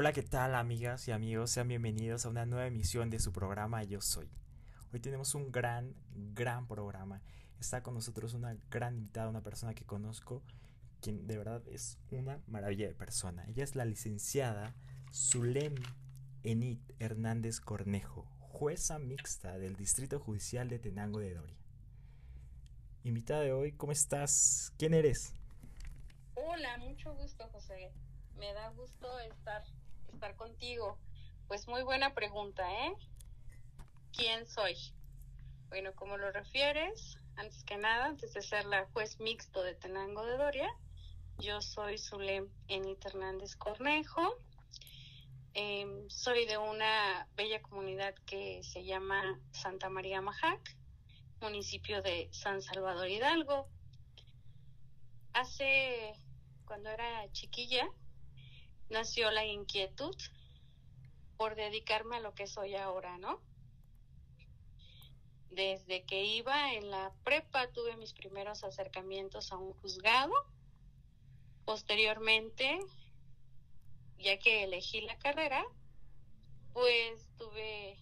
Hola, ¿qué tal amigas y amigos? Sean bienvenidos a una nueva emisión de su programa Yo Soy. Hoy tenemos un gran, gran programa. Está con nosotros una gran invitada, una persona que conozco, quien de verdad es una maravilla de persona. Ella es la licenciada Zulem Enit Hernández Cornejo, jueza mixta del Distrito Judicial de Tenango de Doria. Invitada de hoy, ¿cómo estás? ¿Quién eres? Hola, mucho gusto, José. Me da gusto estar estar contigo. Pues muy buena pregunta, ¿eh? ¿Quién soy? Bueno, como lo refieres, antes que nada, antes de ser la juez mixto de Tenango de Doria, yo soy Zulem Enit Hernández Cornejo. Em, soy de una bella comunidad que se llama Santa María Majac, municipio de San Salvador Hidalgo. Hace, cuando era chiquilla, nació la inquietud por dedicarme a lo que soy ahora, ¿no? Desde que iba en la prepa tuve mis primeros acercamientos a un juzgado. Posteriormente, ya que elegí la carrera, pues tuve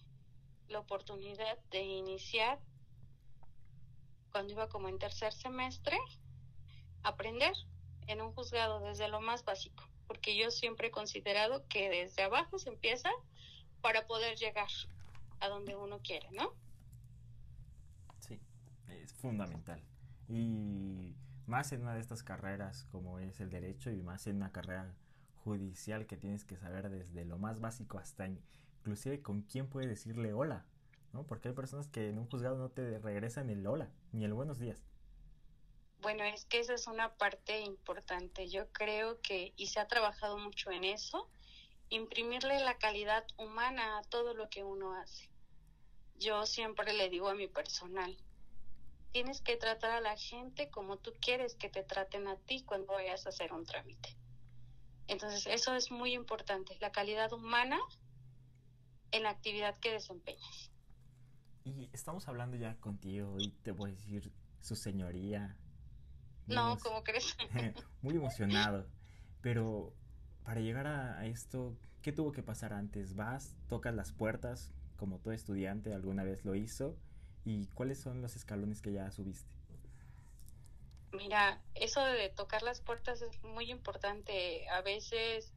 la oportunidad de iniciar cuando iba como en tercer semestre, aprender en un juzgado desde lo más básico porque yo siempre he considerado que desde abajo se empieza para poder llegar a donde uno quiere, ¿no? Sí, es fundamental. Y más en una de estas carreras como es el derecho y más en una carrera judicial que tienes que saber desde lo más básico hasta inclusive con quién puede decirle hola, ¿no? Porque hay personas que en un juzgado no te regresan el hola ni el buenos días. Bueno, es que esa es una parte importante. Yo creo que, y se ha trabajado mucho en eso, imprimirle la calidad humana a todo lo que uno hace. Yo siempre le digo a mi personal, tienes que tratar a la gente como tú quieres que te traten a ti cuando vayas a hacer un trámite. Entonces, eso es muy importante, la calidad humana en la actividad que desempeñas. Y estamos hablando ya contigo y te voy a decir su señoría, no, ¿cómo crees? muy emocionado. Pero para llegar a, esto, ¿qué tuvo que pasar antes? ¿Vas, tocas las puertas como todo estudiante alguna vez lo hizo? ¿Y cuáles son los escalones que ya subiste? Mira, eso de tocar las puertas es muy importante. A veces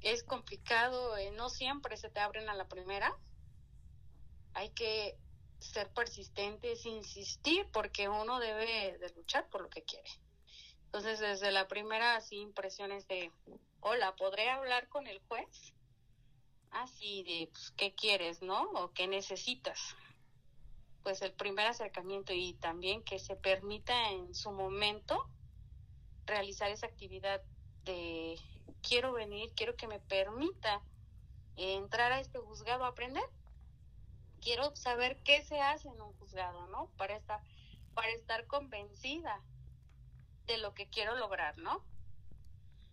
es complicado, eh, no siempre se te abren a la primera. Hay que ser persistentes, insistir, porque uno debe de luchar por lo que quiere. Entonces, desde la primera así impresiones de, hola, ¿podré hablar con el juez? Así de, pues, ¿qué quieres, no? O ¿qué necesitas? Pues el primer acercamiento y también que se permita en su momento realizar esa actividad de, quiero venir, quiero que me permita entrar a este juzgado a aprender quiero saber qué se hace en un juzgado, ¿no? Para estar, para estar convencida de lo que quiero lograr, ¿no?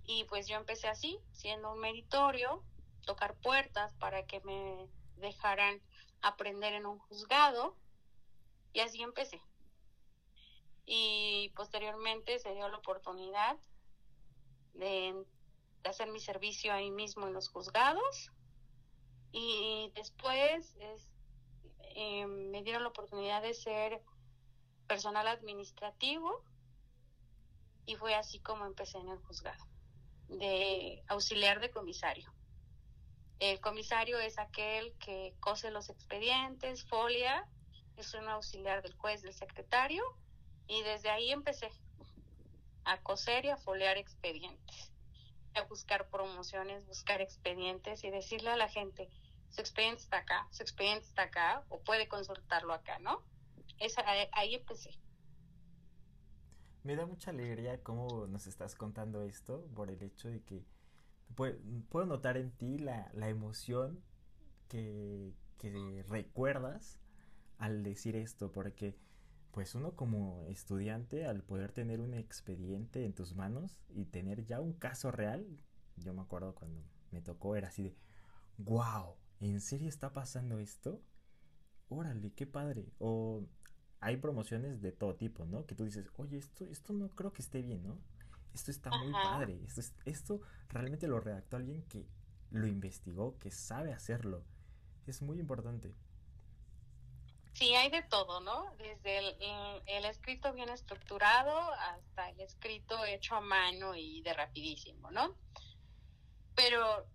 Y pues yo empecé así, siendo un meritorio, tocar puertas para que me dejaran aprender en un juzgado, y así empecé. Y posteriormente se dio la oportunidad de, hacer mi servicio ahí mismo en los juzgados. Y después es, eh, me dieron la oportunidad de ser personal administrativo y fue así como empecé en el juzgado, de auxiliar de comisario. El comisario es aquel que cose los expedientes, folia, es un auxiliar del juez, del secretario, y desde ahí empecé a coser y a foliar expedientes, a buscar promociones, buscar expedientes y decirle a la gente, su expediente está acá, su expediente está acá, o puede consultarlo acá, ¿no? Ahí empecé. Me da mucha alegría cómo nos estás contando esto por el hecho de que puedo notar en ti la, la emoción que, que recuerdas al decir esto, porque pues uno como estudiante al poder tener un expediente en tus manos y tener ya un caso real, yo me acuerdo cuando me tocó era así de, wow, ¿en serio está pasando esto? Órale, qué padre. O hay promociones de todo tipo, ¿no? Que tú dices, oye, esto, esto no creo que esté bien, ¿no? Esto está muy padre. Esto, esto realmente lo redactó alguien que lo investigó, que sabe hacerlo. Es muy importante. Sí, hay de todo, ¿no? Desde el, escrito bien estructurado hasta el escrito hecho a mano y de rapidísimo, ¿no? Pero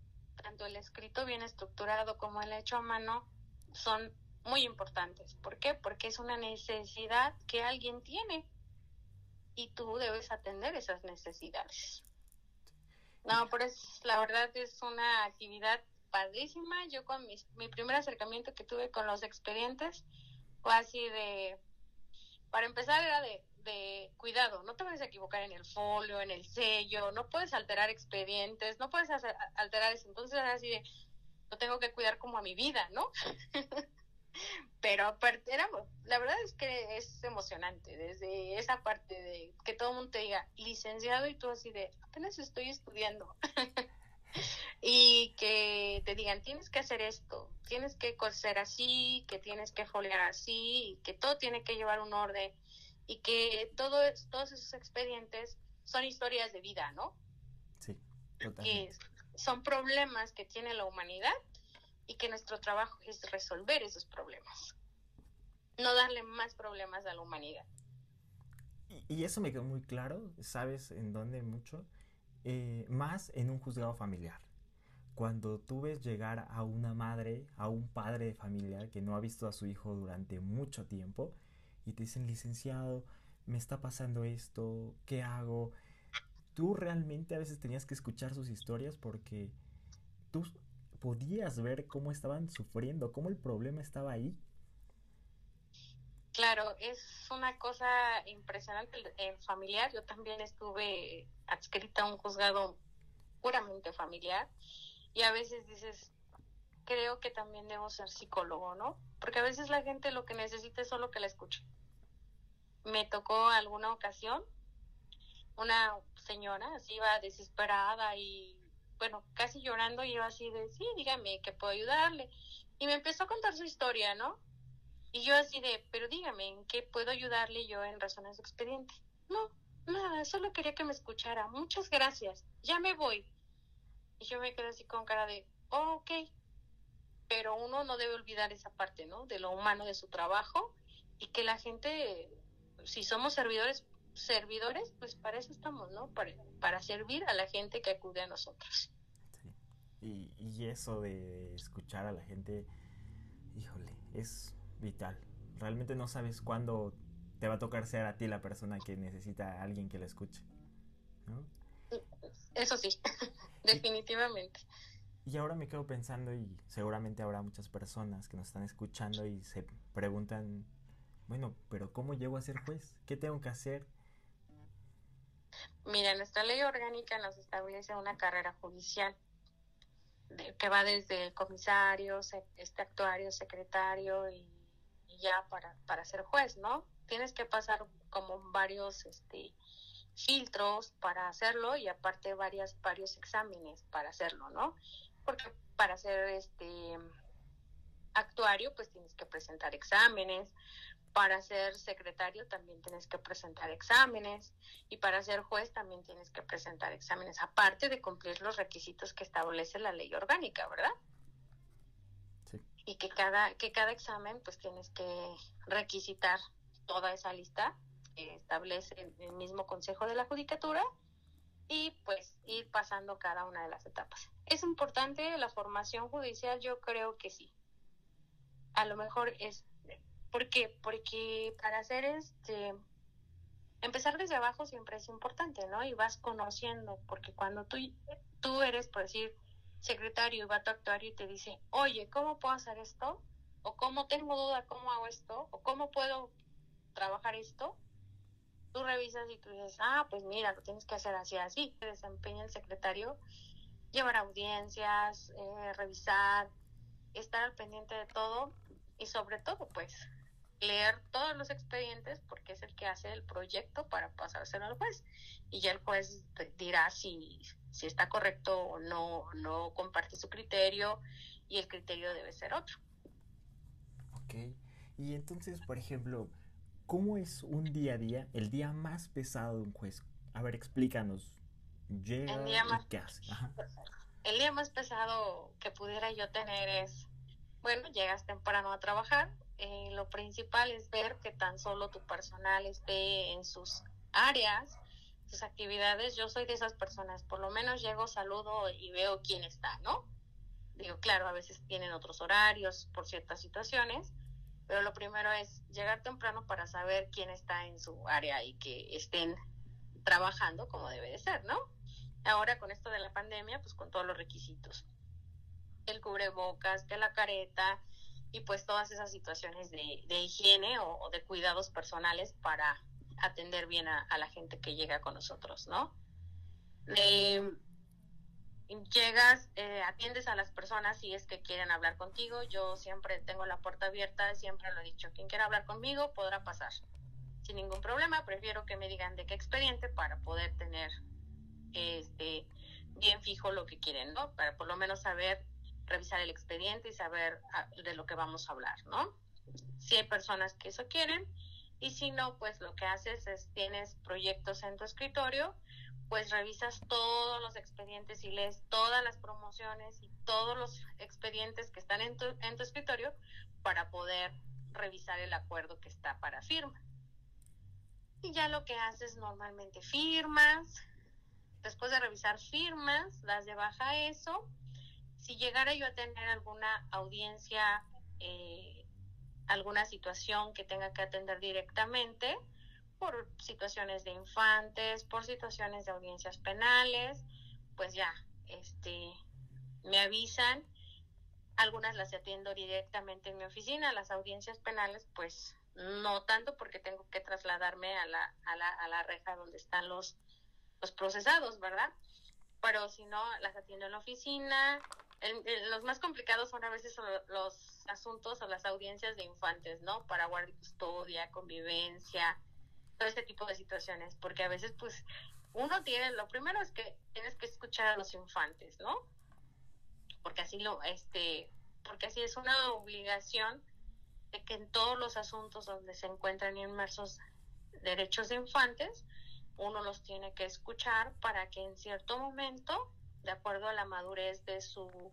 tanto el escrito bien estructurado como el hecho a mano son muy importantes. ¿Por qué? Porque es una necesidad que alguien tiene y tú debes atender esas necesidades. No, pues la verdad es una actividad padrísima. Yo con mi primer acercamiento que tuve con los expedientes, fue así de, para empezar era de, de cuidado, no te puedes equivocar en el folio, en el sello, no puedes alterar expedientes, no puedes alterar eso. Entonces así de, lo tengo que cuidar como a mi vida, ¿no? Pero era, la verdad es que es emocionante, desde esa parte de que todo el mundo te diga licenciado y tú así de apenas estoy estudiando. y que te digan, tienes que hacer esto, tienes que coser así, que tienes que foliar así, que todo tiene que llevar un orden y que todo, todos esos expedientes son historias de vida, ¿no? Sí, Que son problemas que tiene la humanidad y que nuestro trabajo es resolver esos problemas, no darle más problemas a la humanidad. Y, eso me quedó muy claro, ¿sabes en dónde mucho? Eh, más en un juzgado familiar. Cuando tú ves llegar a una madre, a un padre de familia que no ha visto a su hijo durante mucho tiempo y te dicen, licenciado, me está pasando esto, ¿qué hago? Tú realmente a veces tenías que escuchar sus historias porque tú podías ver cómo estaban sufriendo, cómo el problema estaba ahí. Claro, es una cosa impresionante el familiar. Yo también estuve adscrita a un juzgado puramente familiar y a veces dices, creo que también debo ser psicólogo, ¿no? Porque a veces la gente lo que necesita es solo que la escuche. Me tocó alguna ocasión una señora así iba desesperada y bueno, casi llorando y yo así de, sí, dígame que puedo ayudarle. Y me empezó a contar su historia, ¿no? Y yo así de, pero dígame, ¿en qué puedo ayudarle yo en razón a su expediente? No, nada, solo quería que me escuchara. Muchas gracias, ya me voy. Y yo me quedé así con cara de, oh, ok. Pero uno no debe olvidar esa parte, ¿no? De lo humano de su trabajo y que la gente, si somos servidores, servidores, pues para eso estamos, ¿no? Para, para servir a la gente que acude a nosotros. Sí. Y, y eso de escuchar a la gente, híjole, es vital. Realmente no sabes cuándo te va a tocar ser a ti la persona que necesita a alguien que la escuche. ¿no? Eso sí, definitivamente. Y ahora me quedo pensando y seguramente habrá muchas personas que nos están escuchando y se preguntan, bueno, pero ¿cómo llego a ser juez? ¿Qué tengo que hacer? Mira, nuestra ley orgánica nos establece una carrera judicial que va desde el comisario, este actuario, secretario y ya para, para ser juez, ¿no? Tienes que pasar como varios este, filtros para hacerlo y aparte varias, varios exámenes para hacerlo, ¿no? Porque para ser este actuario, pues tienes que presentar exámenes, para ser secretario también tienes que presentar exámenes y para ser juez también tienes que presentar exámenes, aparte de cumplir los requisitos que establece la ley orgánica, ¿verdad? y que cada, que cada examen pues tienes que requisitar toda esa lista que establece el mismo Consejo de la Judicatura y pues ir pasando cada una de las etapas. ¿Es importante la formación judicial? Yo creo que sí. A lo mejor es... ¿Por qué? Porque para hacer este... Empezar desde abajo siempre es importante, ¿no? Y vas conociendo, porque cuando tú, tú eres, por decir, secretario va a tu actuario y te dice, oye, ¿cómo puedo hacer esto? O cómo tengo duda, ¿cómo hago esto? O cómo puedo trabajar esto? Tú revisas y tú dices, ah, pues mira, lo tienes que hacer así, así. Se desempeña el secretario, llevar audiencias, eh, revisar, estar al pendiente de todo y sobre todo, pues, leer todos los expedientes porque es el que hace el proyecto para pasárselo al juez. Y ya el juez dirá si, si está correcto o no, no comparte su criterio y el criterio debe ser otro. Ok, y entonces, por ejemplo, ¿cómo es un día a día, el día más pesado de un juez? A ver, explícanos. Llega el día más, ¿qué hace? el día más pesado que pudiera yo tener es, bueno, llegas temprano a trabajar, eh, lo principal es ver que tan solo tu personal esté en sus áreas, sus actividades. Yo soy de esas personas, por lo menos llego, saludo y veo quién está, ¿no? Digo, claro, a veces tienen otros horarios por ciertas situaciones, pero lo primero es llegar temprano para saber quién está en su área y que estén trabajando como debe de ser, ¿no? Ahora con esto de la pandemia, pues con todos los requisitos. El cubrebocas, que la careta y pues todas esas situaciones de, higiene o, de cuidados personales para atender bien a, la gente que llega con nosotros, ¿no? llegas, eh, atiendes a las personas si es que quieren hablar contigo. Yo siempre tengo la puerta abierta, siempre lo he dicho, quien quiera hablar conmigo podrá pasar sin ningún problema. Prefiero que me digan de qué expediente para poder tener este bien fijo lo que quieren, ¿no? Para por lo menos saber revisar el expediente y saber ah, de lo que vamos a hablar, ¿no? Si hay personas que eso quieren y si no, pues lo que haces es tienes proyectos en tu escritorio pues revisas todos los expedientes y lees todas las promociones y todos los expedientes que están en tu, en tu escritorio para poder revisar el acuerdo que está para firma. Y ya lo que haces normalmente firmas, después de revisar firmas, das de baja eso. Si llegara yo a tener alguna audiencia, eh, alguna situación que tenga que atender directamente, por situaciones de infantes, por situaciones de audiencias penales, pues ya, este, me avisan. Algunas las atiendo directamente en mi oficina, las audiencias penales, pues no tanto porque tengo que trasladarme a la, a la, a la reja donde están los, los procesados, ¿verdad? Pero si no, las atiendo en la oficina. los más complicados son a veces los asuntos o las audiencias de infantes, ¿no? Para guardia custodia, convivencia, todo este tipo de situaciones, porque a veces pues uno tiene, lo primero es que tienes que escuchar a los infantes, ¿no? Porque así lo, este, porque así es una obligación de que en todos los asuntos donde se encuentran inmersos derechos de infantes, uno los tiene que escuchar para que en cierto momento, de acuerdo a la madurez de su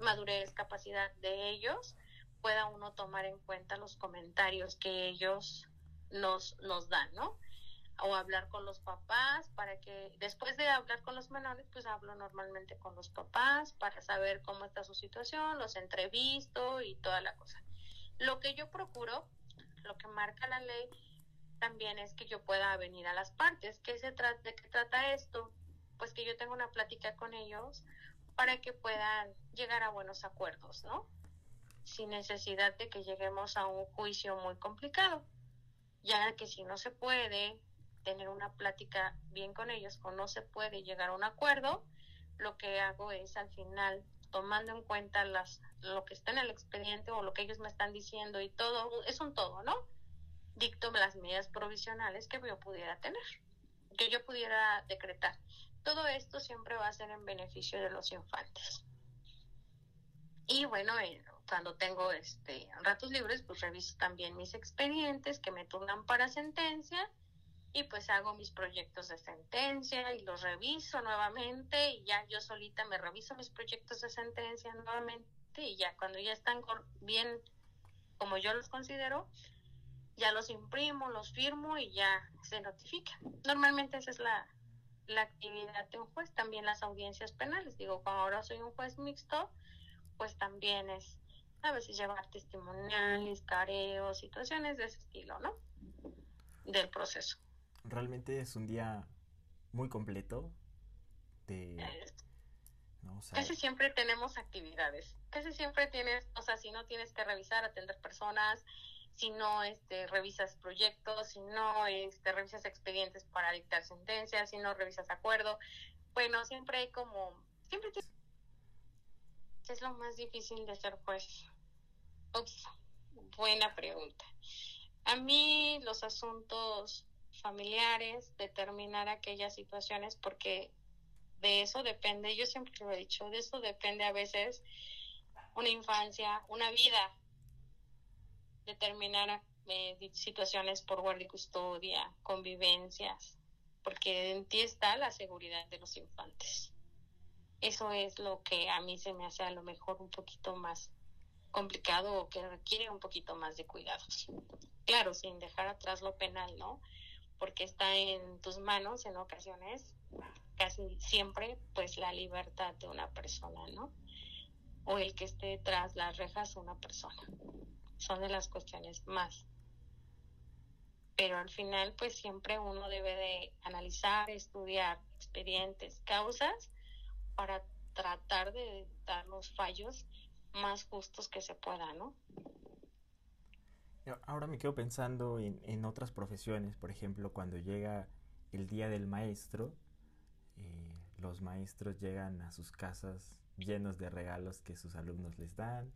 madurez, capacidad de ellos, pueda uno tomar en cuenta los comentarios que ellos nos, nos dan, ¿no? O hablar con los papás para que después de hablar con los menores, pues hablo normalmente con los papás para saber cómo está su situación, los entrevisto y toda la cosa. Lo que yo procuro, lo que marca la ley, también es que yo pueda venir a las partes. ¿Qué se trata, ¿De qué trata esto? Pues que yo tenga una plática con ellos para que puedan llegar a buenos acuerdos, ¿no? Sin necesidad de que lleguemos a un juicio muy complicado ya que si no se puede tener una plática bien con ellos o no se puede llegar a un acuerdo, lo que hago es al final, tomando en cuenta las, lo que está en el expediente o lo que ellos me están diciendo y todo, es un todo, ¿no? Dicto las medidas provisionales que yo pudiera tener, que yo pudiera decretar. Todo esto siempre va a ser en beneficio de los infantes. Y bueno, eh, cuando tengo este ratos libres, pues reviso también mis expedientes que me turnan para sentencia y pues hago mis proyectos de sentencia y los reviso nuevamente y ya yo solita me reviso mis proyectos de sentencia nuevamente y ya cuando ya están bien como yo los considero, ya los imprimo, los firmo y ya se notifica. Normalmente esa es la, la actividad de un juez, también las audiencias penales. Digo, como ahora soy un juez mixto, pues también es a veces llevar testimoniales, careos, situaciones de ese estilo, ¿no? Del proceso. Realmente es un día muy completo de... casi siempre tenemos actividades, casi siempre tienes, o sea, si no tienes que revisar, atender personas, si no este, revisas proyectos, si no este, revisas expedientes para dictar sentencias, si no revisas acuerdo, bueno, siempre hay como, siempre es lo más difícil de ser juez. Ups, buena pregunta. A mí los asuntos familiares, determinar aquellas situaciones, porque de eso depende, yo siempre lo he dicho, de eso depende a veces una infancia, una vida, determinar eh, situaciones por guardia y custodia, convivencias, porque en ti está la seguridad de los infantes Eso es lo que a mí se me hace a lo mejor un poquito más complicado o que requiere un poquito más de cuidados. Claro, sin dejar atrás lo penal, ¿no? Porque está en tus manos en ocasiones, casi siempre, pues la libertad de una persona, ¿no? O el que esté tras las rejas una persona. Son de las cuestiones más. Pero al final, pues siempre uno debe de analizar, estudiar expedientes, causas para tratar de dar los fallos más justos que se pueda, ¿no? Ahora me quedo pensando en, otras profesiones, por ejemplo, cuando llega el día del maestro, eh, los maestros llegan a sus casas llenos de regalos que sus alumnos les dan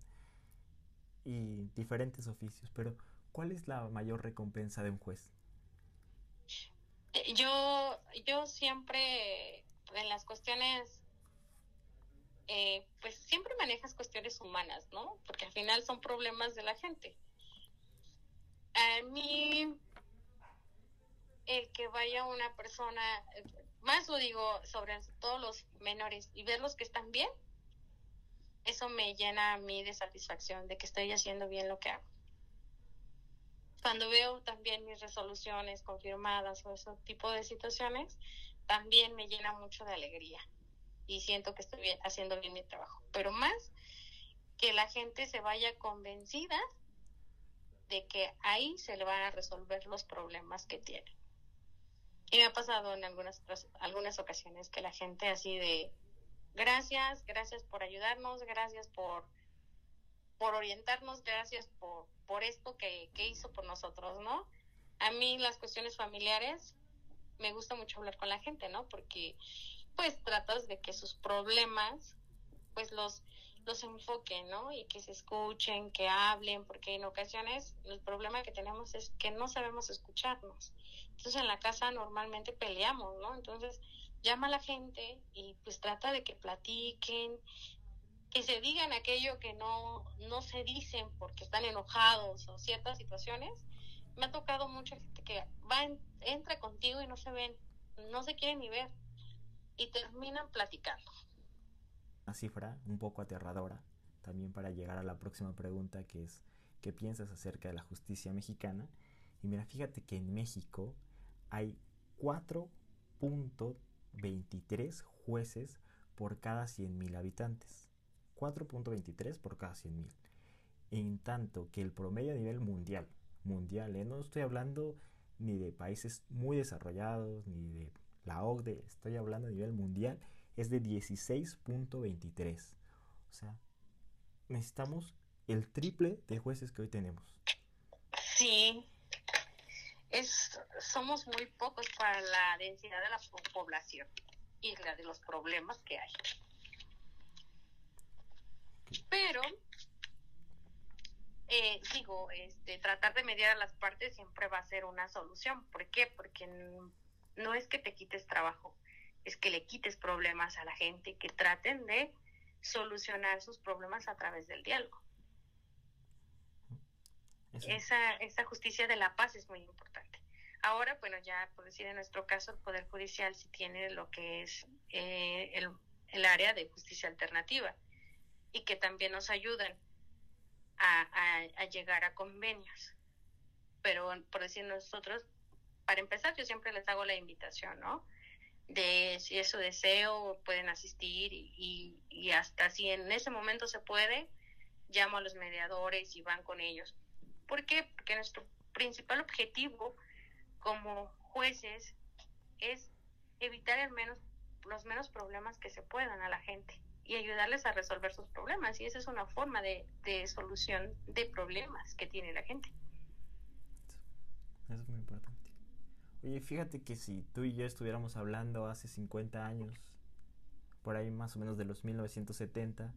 y diferentes oficios, pero ¿cuál es la mayor recompensa de un juez? Eh, yo, yo siempre en las cuestiones eh, pues siempre manejas cuestiones humanas, ¿no? Porque al final son problemas de la gente. A mí, el que vaya una persona, más lo digo sobre todos los menores y ver los que están bien, eso me llena a mí de satisfacción de que estoy haciendo bien lo que hago. Cuando veo también mis resoluciones confirmadas o ese tipo de situaciones, también me llena mucho de alegría y siento que estoy haciendo bien mi trabajo. Pero más que la gente se vaya convencida de que ahí se le van a resolver los problemas que tiene. Y me ha pasado en algunas, algunas ocasiones que la gente así de, gracias, gracias por ayudarnos, gracias por, por orientarnos, gracias por, por esto que, que hizo por nosotros, ¿no? A mí las cuestiones familiares me gusta mucho hablar con la gente, ¿no? Porque pues tratas de que sus problemas, pues los, los enfoquen, ¿no? Y que se escuchen, que hablen, porque en ocasiones el problema que tenemos es que no sabemos escucharnos. Entonces en la casa normalmente peleamos, ¿no? Entonces llama a la gente y pues trata de que platiquen, que se digan aquello que no, no se dicen porque están enojados o ciertas situaciones. Me ha tocado mucha gente que va, entra contigo y no se ven, no se quieren ni ver y terminan platicando. Una cifra un poco aterradora, también para llegar a la próxima pregunta que es, ¿qué piensas acerca de la justicia mexicana? Y mira, fíjate que en México hay 4.23 jueces por cada 100.000 habitantes. 4.23 por cada 100.000. En tanto que el promedio a nivel mundial, mundial, ¿eh? no estoy hablando ni de países muy desarrollados, ni de la OCDE, estoy hablando a nivel mundial, es de 16.23. O sea, necesitamos el triple de jueces que hoy tenemos. Sí, es, somos muy pocos para la densidad de la población y la de los problemas que hay. Pero, eh, digo, este, tratar de mediar a las partes siempre va a ser una solución. ¿Por qué? Porque no es que te quites trabajo, es que le quites problemas a la gente, que traten de solucionar sus problemas a través del diálogo. Esa, esa justicia de la paz es muy importante. Ahora, bueno, ya por decir en nuestro caso, el Poder Judicial sí tiene lo que es eh, el, el, área de justicia alternativa y que también nos ayudan a, a, llegar a convenios. Pero por decir nosotros, para empezar, yo siempre les hago la invitación, ¿no? De si es su deseo, pueden asistir y, y, hasta si en ese momento se puede, llamo a los mediadores y van con ellos. ¿Por qué? Porque nuestro principal objetivo como jueces es evitar el menos, los menos problemas que se puedan a la gente y ayudarles a resolver sus problemas. Y esa es una forma de, de solución de problemas que tiene la gente. Eso es muy importante. Oye, fíjate que si tú y yo estuviéramos hablando hace 50 años, por ahí más o menos de los 1970,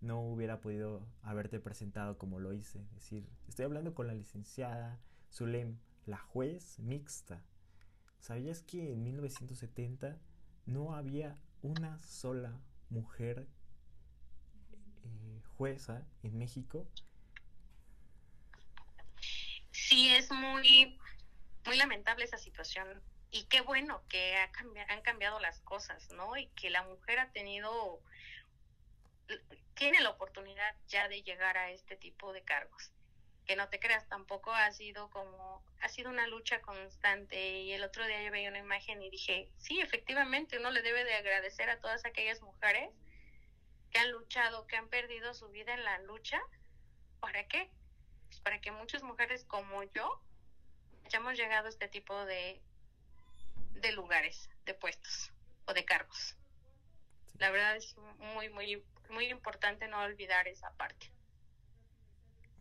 no hubiera podido haberte presentado como lo hice. Es decir, estoy hablando con la licenciada Zulem, la juez mixta. ¿Sabías que en 1970 no había una sola mujer eh, jueza en México? Sí, es muy muy lamentable esa situación y qué bueno que ha han cambiado las cosas, ¿no? Y que la mujer ha tenido, tiene la oportunidad ya de llegar a este tipo de cargos. Que no te creas, tampoco ha sido como, ha sido una lucha constante. Y el otro día yo veía una imagen y dije, sí, efectivamente, uno le debe de agradecer a todas aquellas mujeres que han luchado, que han perdido su vida en la lucha. ¿Para qué? Pues para que muchas mujeres como yo hayamos llegado a este tipo de, de lugares, de puestos o de cargos. La verdad es muy, muy, muy importante no olvidar esa parte.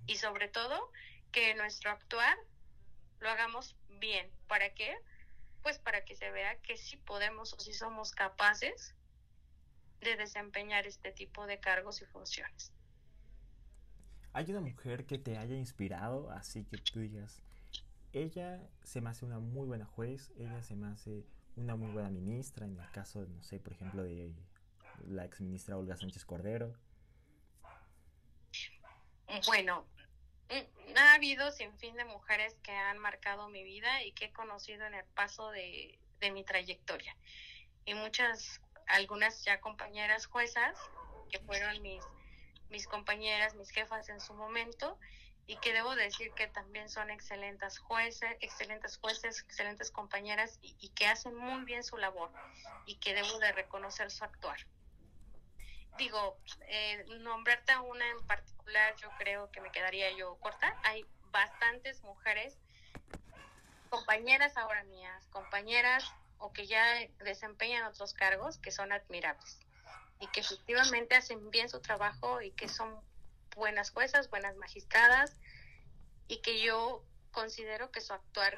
Y sobre todo, que nuestro actuar lo hagamos bien. ¿Para qué? Pues para que se vea que sí podemos o sí somos capaces de desempeñar este tipo de cargos y funciones. ¿Hay una mujer que te haya inspirado así que tú digas, ella se me hace una muy buena juez, ella se me hace una muy buena ministra, en el caso, no sé, por ejemplo, de la ex ministra Olga Sánchez Cordero? Bueno, mm, ha habido sin fin de mujeres que han marcado mi vida y que he conocido en el paso de, de mi trayectoria. Y muchas algunas ya compañeras juezas, que fueron mis, mis compañeras, mis jefas en su momento, y que debo decir que también son excelentes jueces, excelentes jueces, excelentes compañeras y, que hacen muy bien su labor y que debo de reconocer su actuar. Digo, eh, nombrarte a una en particular, yo creo que me quedaría yo corta. Hay bastantes mujeres, compañeras ahora mías, compañeras o que ya desempeñan otros cargos que son admirables y que efectivamente hacen bien su trabajo y que son buenas juezas, buenas magistradas y que yo considero que su actuar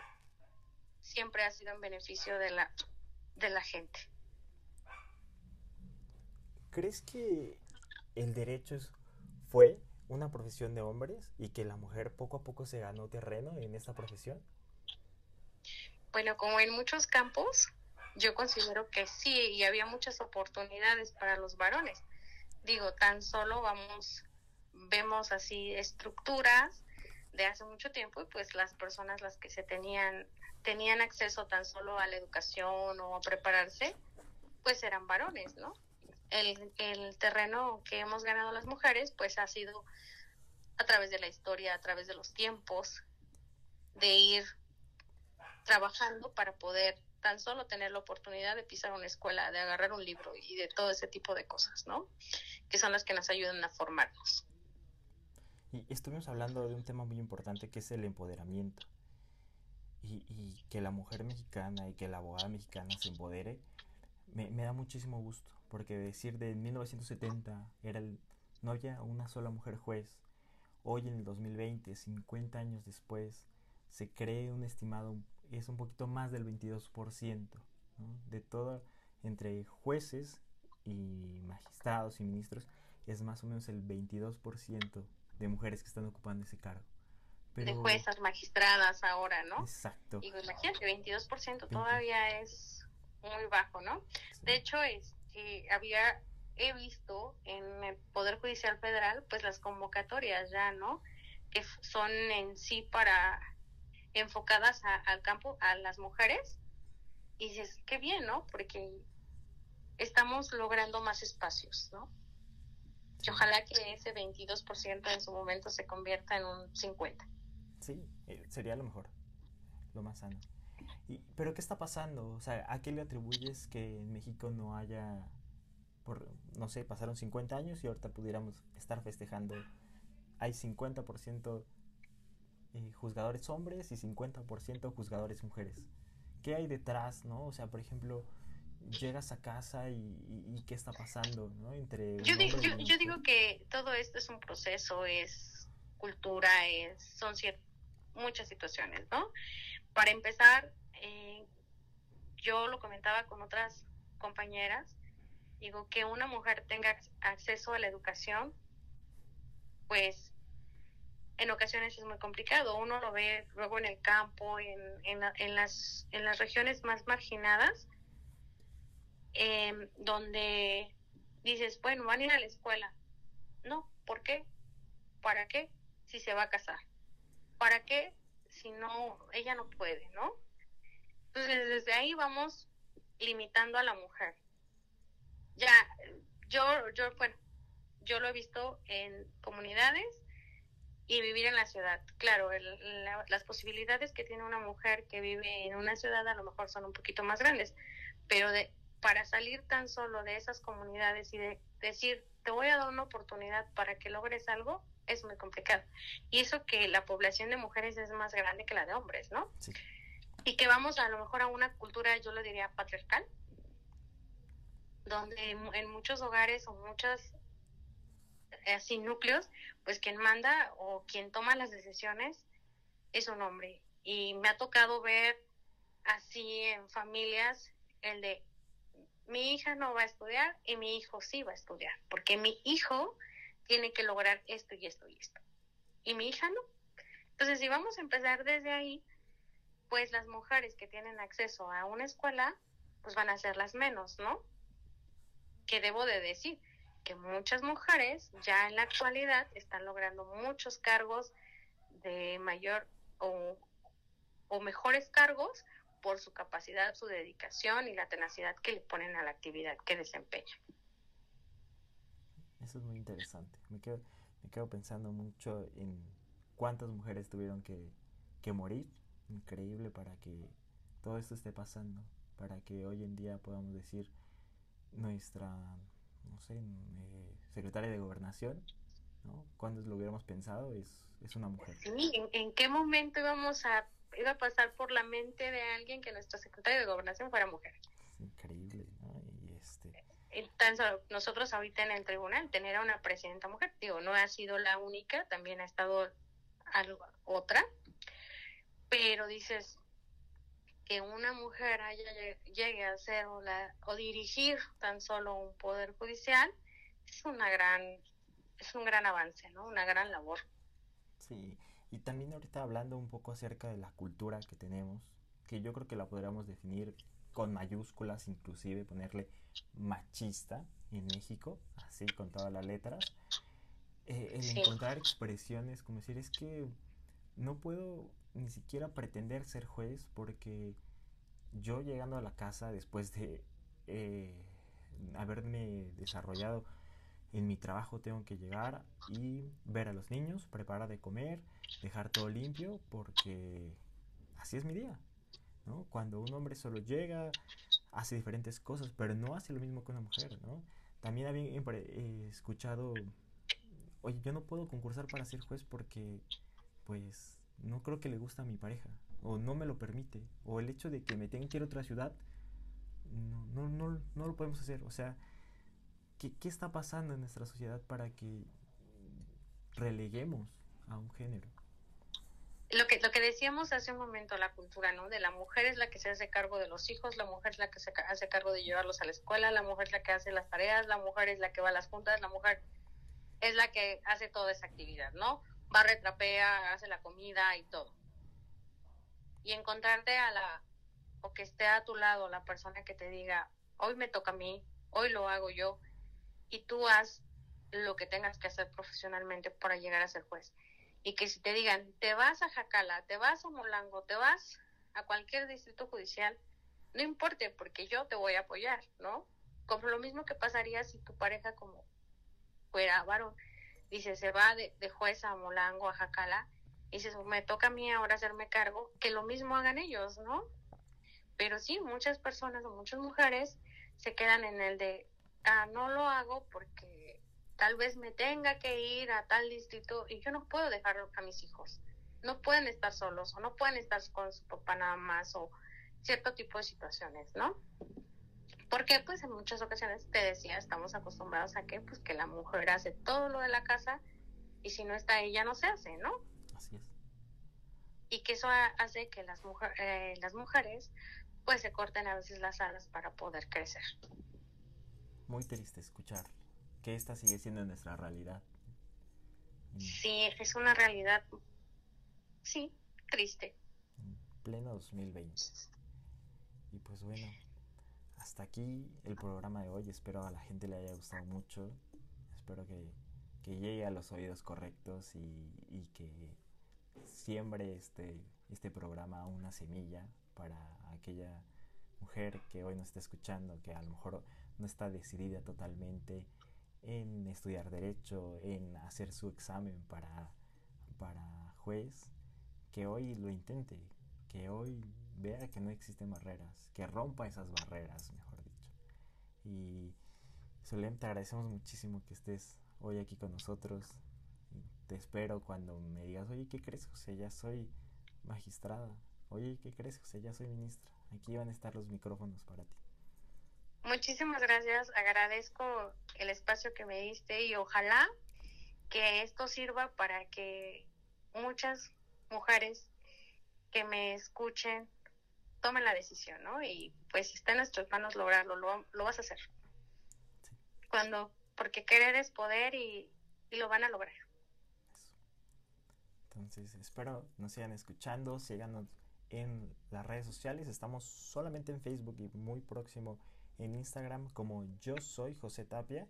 siempre ha sido en beneficio de la, de la gente. ¿Crees que el derecho fue una profesión de hombres y que la mujer poco a poco se ganó terreno en esta profesión? Bueno, como en muchos campos, yo considero que sí, y había muchas oportunidades para los varones. Digo, tan solo vamos, vemos así estructuras de hace mucho tiempo y pues las personas las que se tenían, tenían acceso tan solo a la educación o a prepararse, pues eran varones, ¿no? El, el terreno que hemos ganado las mujeres pues ha sido a través de la historia, a través de los tiempos, de ir trabajando para poder tan solo tener la oportunidad de pisar una escuela, de agarrar un libro y de todo ese tipo de cosas, ¿no? Que son las que nos ayudan a formarnos. Y estuvimos hablando de un tema muy importante que es el empoderamiento. Y, que la mujer mexicana y que la abogada mexicana se empodere, me, da muchísimo gusto. Porque decir de 1970 era el, no había una sola mujer juez. Hoy en el 2020, 50 años después, se cree un estimado, es un poquito más del 22%, de todo, entre jueces y magistrados y ministros, es más o menos el 22% de mujeres que están ocupando ese cargo. de juezas, magistradas ahora, ¿no? Exacto. Y imagínate, 22% todavía es muy bajo, ¿no? De hecho, había, he visto en el Poder Judicial Federal, pues las convocatorias ya, ¿no? Que son en sí para enfocadas al campo, a las mujeres. Y dices, qué bien, ¿no? Porque estamos logrando más espacios, ¿no? Y ojalá que ese 22% en su momento se convierta en un 50%. Sí, eh, sería lo mejor, lo más sano. Y, ¿Pero qué está pasando? O sea, ¿a qué le atribuyes que en México no haya, por, no sé, pasaron 50 años y ahorita pudiéramos estar festejando? Hay 50% eh, juzgadores hombres y 50% juzgadores mujeres. ¿Qué hay detrás, no? O sea, por ejemplo, llegas a casa y, qué está pasando, ¿no? Entre yo, digo, yo, digo que todo esto es un proceso, es cultura, es, son muchas situaciones, ¿no? Para empezar, eh, yo lo comentaba con otras compañeras, digo que una mujer tenga acceso a la educación, pues en ocasiones es muy complicado. Uno lo ve luego en el campo, en, en, las, en las regiones más marginadas, eh, donde dices, bueno, van a ir a la escuela. No, ¿por qué? ¿Para qué? Si se va a casar. ¿Para qué? Si no, ella no puede, ¿no? Entonces, desde ahí vamos limitando a la mujer. Ya, yo, yo, bueno, yo lo he visto en comunidades y vivir en la ciudad. Claro, las posibilidades que tiene una mujer que vive en una ciudad a lo mejor son un poquito más grandes, pero de, para salir tan solo de esas comunidades y de decir, te voy a dar una oportunidad para que logres algo, es muy complicado. Y eso que la población de mujeres es más grande que la de hombres, ¿no? Y que vamos a lo mejor a una cultura, yo lo diría, patriarcal, donde en muchos hogares o muchas así núcleos, pues quien manda o quien toma las decisiones es un hombre. Y me ha tocado ver así en familias el de mi hija no va a estudiar y mi hijo sí va a estudiar, porque mi hijo tiene que lograr esto y esto y esto. Y mi hija no. Entonces, si vamos a empezar desde ahí, pues las mujeres que tienen acceso a una escuela, pues van a ser las menos, ¿no? Que debo de decir que muchas mujeres ya en la actualidad están logrando muchos cargos de mayor o, o mejores cargos por su capacidad, su dedicación y la tenacidad que le ponen a la actividad que desempeñan. Eso es muy interesante. Me quedo, me quedo pensando mucho en cuántas mujeres tuvieron que, que morir. Increíble para que todo esto esté pasando. Para que hoy en día podamos decir nuestra, no sé, eh, secretaria de gobernación, ¿no? Cuando lo hubiéramos pensado, es, es una mujer. Sí, ¿en, ¿en qué momento íbamos a iba a pasar por la mente de alguien que nuestra secretaria de gobernación fuera mujer. Increíble. Nosotros ahorita en el tribunal tener a una presidenta mujer, digo, no ha sido la única, también ha estado algo, otra, pero dices que una mujer haya, llegue a ser o, la, o dirigir tan solo un poder judicial es una gran es un gran avance, ¿no? Una gran labor. Sí, y también ahorita hablando un poco acerca de la cultura que tenemos, que yo creo que la podríamos definir con mayúsculas, inclusive ponerle machista en México, así con todas las letras. Eh, el encontrar expresiones como decir, es que no puedo ni siquiera pretender ser juez porque yo llegando a la casa después de eh, haberme desarrollado en mi trabajo tengo que llegar y ver a los niños, preparar de comer, dejar todo limpio, porque así es mi día. Cuando un hombre solo llega, hace diferentes cosas, pero no hace lo mismo que una mujer. ¿no? También había escuchado, oye, yo no puedo concursar para ser juez porque, pues, no creo que le gusta a mi pareja, o no me lo permite, o el hecho de que me tenga que ir a otra ciudad, no, no, no, lo podemos hacer. O sea, ¿Qué, ¿Qué, está pasando en nuestra sociedad para que releguemos a un género? Lo que, lo que decíamos hace un momento, la cultura, ¿no? De la mujer es la que se hace cargo de los hijos, la mujer es la que se hace cargo de llevarlos a la escuela, la mujer es la que hace las tareas, la mujer es la que va a las juntas, la mujer es la que hace toda esa actividad, ¿no? Barre, trapea, hace la comida y todo. Y encontrarte a la, o que esté a tu lado la persona que te diga, hoy me toca a mí, hoy lo hago yo, y tú haz lo que tengas que hacer profesionalmente para llegar a ser juez. Y que si te digan, te vas a Jacala, te vas a Molango, te vas a cualquier distrito judicial, no importe, porque yo te voy a apoyar, ¿no? Como lo mismo que pasaría si tu pareja como fuera varón, dice, se va de, de juez a Molango, a Jacala, y dices, me toca a mí ahora hacerme cargo, que lo mismo hagan ellos, ¿no? Pero sí, muchas personas o muchas mujeres se quedan en el de, ah, no lo hago porque tal vez me tenga que ir a tal distrito y yo no puedo dejar a mis hijos. No pueden estar solos o no pueden estar con su papá nada más o cierto tipo de situaciones, ¿no? Porque pues en muchas ocasiones te decía, estamos acostumbrados a que pues que la mujer hace todo lo de la casa y si no está ella no se hace, ¿no? Así es. Y que eso hace que las, mujer, eh, las mujeres pues se corten a veces las alas para poder crecer muy triste escuchar que esta sigue siendo nuestra realidad. Sí, es una realidad, sí, triste. En pleno 2020. Y pues bueno, hasta aquí el programa de hoy. Espero a la gente le haya gustado mucho. Espero que, que llegue a los oídos correctos y, y que siembre este, este programa una semilla para aquella mujer que hoy nos está escuchando, que a lo mejor no está decidida totalmente en estudiar derecho, en hacer su examen para, para juez, que hoy lo intente, que hoy vea que no existen barreras, que rompa esas barreras, mejor dicho. Y Solem, te agradecemos muchísimo que estés hoy aquí con nosotros. Te espero cuando me digas, oye, ¿qué crees, José? Ya soy magistrada. Oye, ¿qué crees, José? Ya soy ministra. Aquí van a estar los micrófonos para ti. Muchísimas gracias, agradezco el espacio que me diste y ojalá que esto sirva para que muchas mujeres que me escuchen tomen la decisión, ¿no? Y pues está en nuestras manos lograrlo, lo, lo vas a hacer. Cuando, porque querer es poder y, y lo van a lograr. Entonces, espero nos sigan escuchando, síganos en las redes sociales, estamos solamente en Facebook y muy próximo en Instagram como yo soy José Tapia.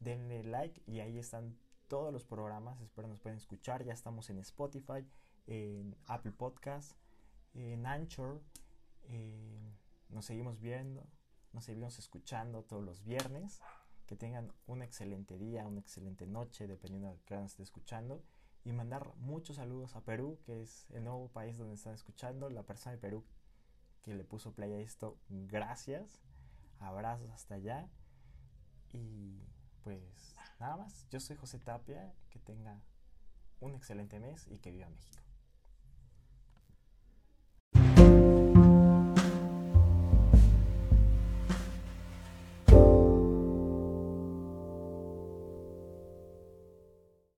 Denle like y ahí están todos los programas. Espero nos pueden escuchar. Ya estamos en Spotify, en Apple Podcast, en Anchor. Nos seguimos viendo, nos seguimos escuchando todos los viernes. Que tengan un excelente día, una excelente noche, dependiendo de qué esté escuchando. Y mandar muchos saludos a Perú, que es el nuevo país donde están escuchando. La persona de Perú que le puso play a esto, gracias. Abrazos hasta allá. Y pues nada más, yo soy José Tapia, que tenga un excelente mes y que viva México.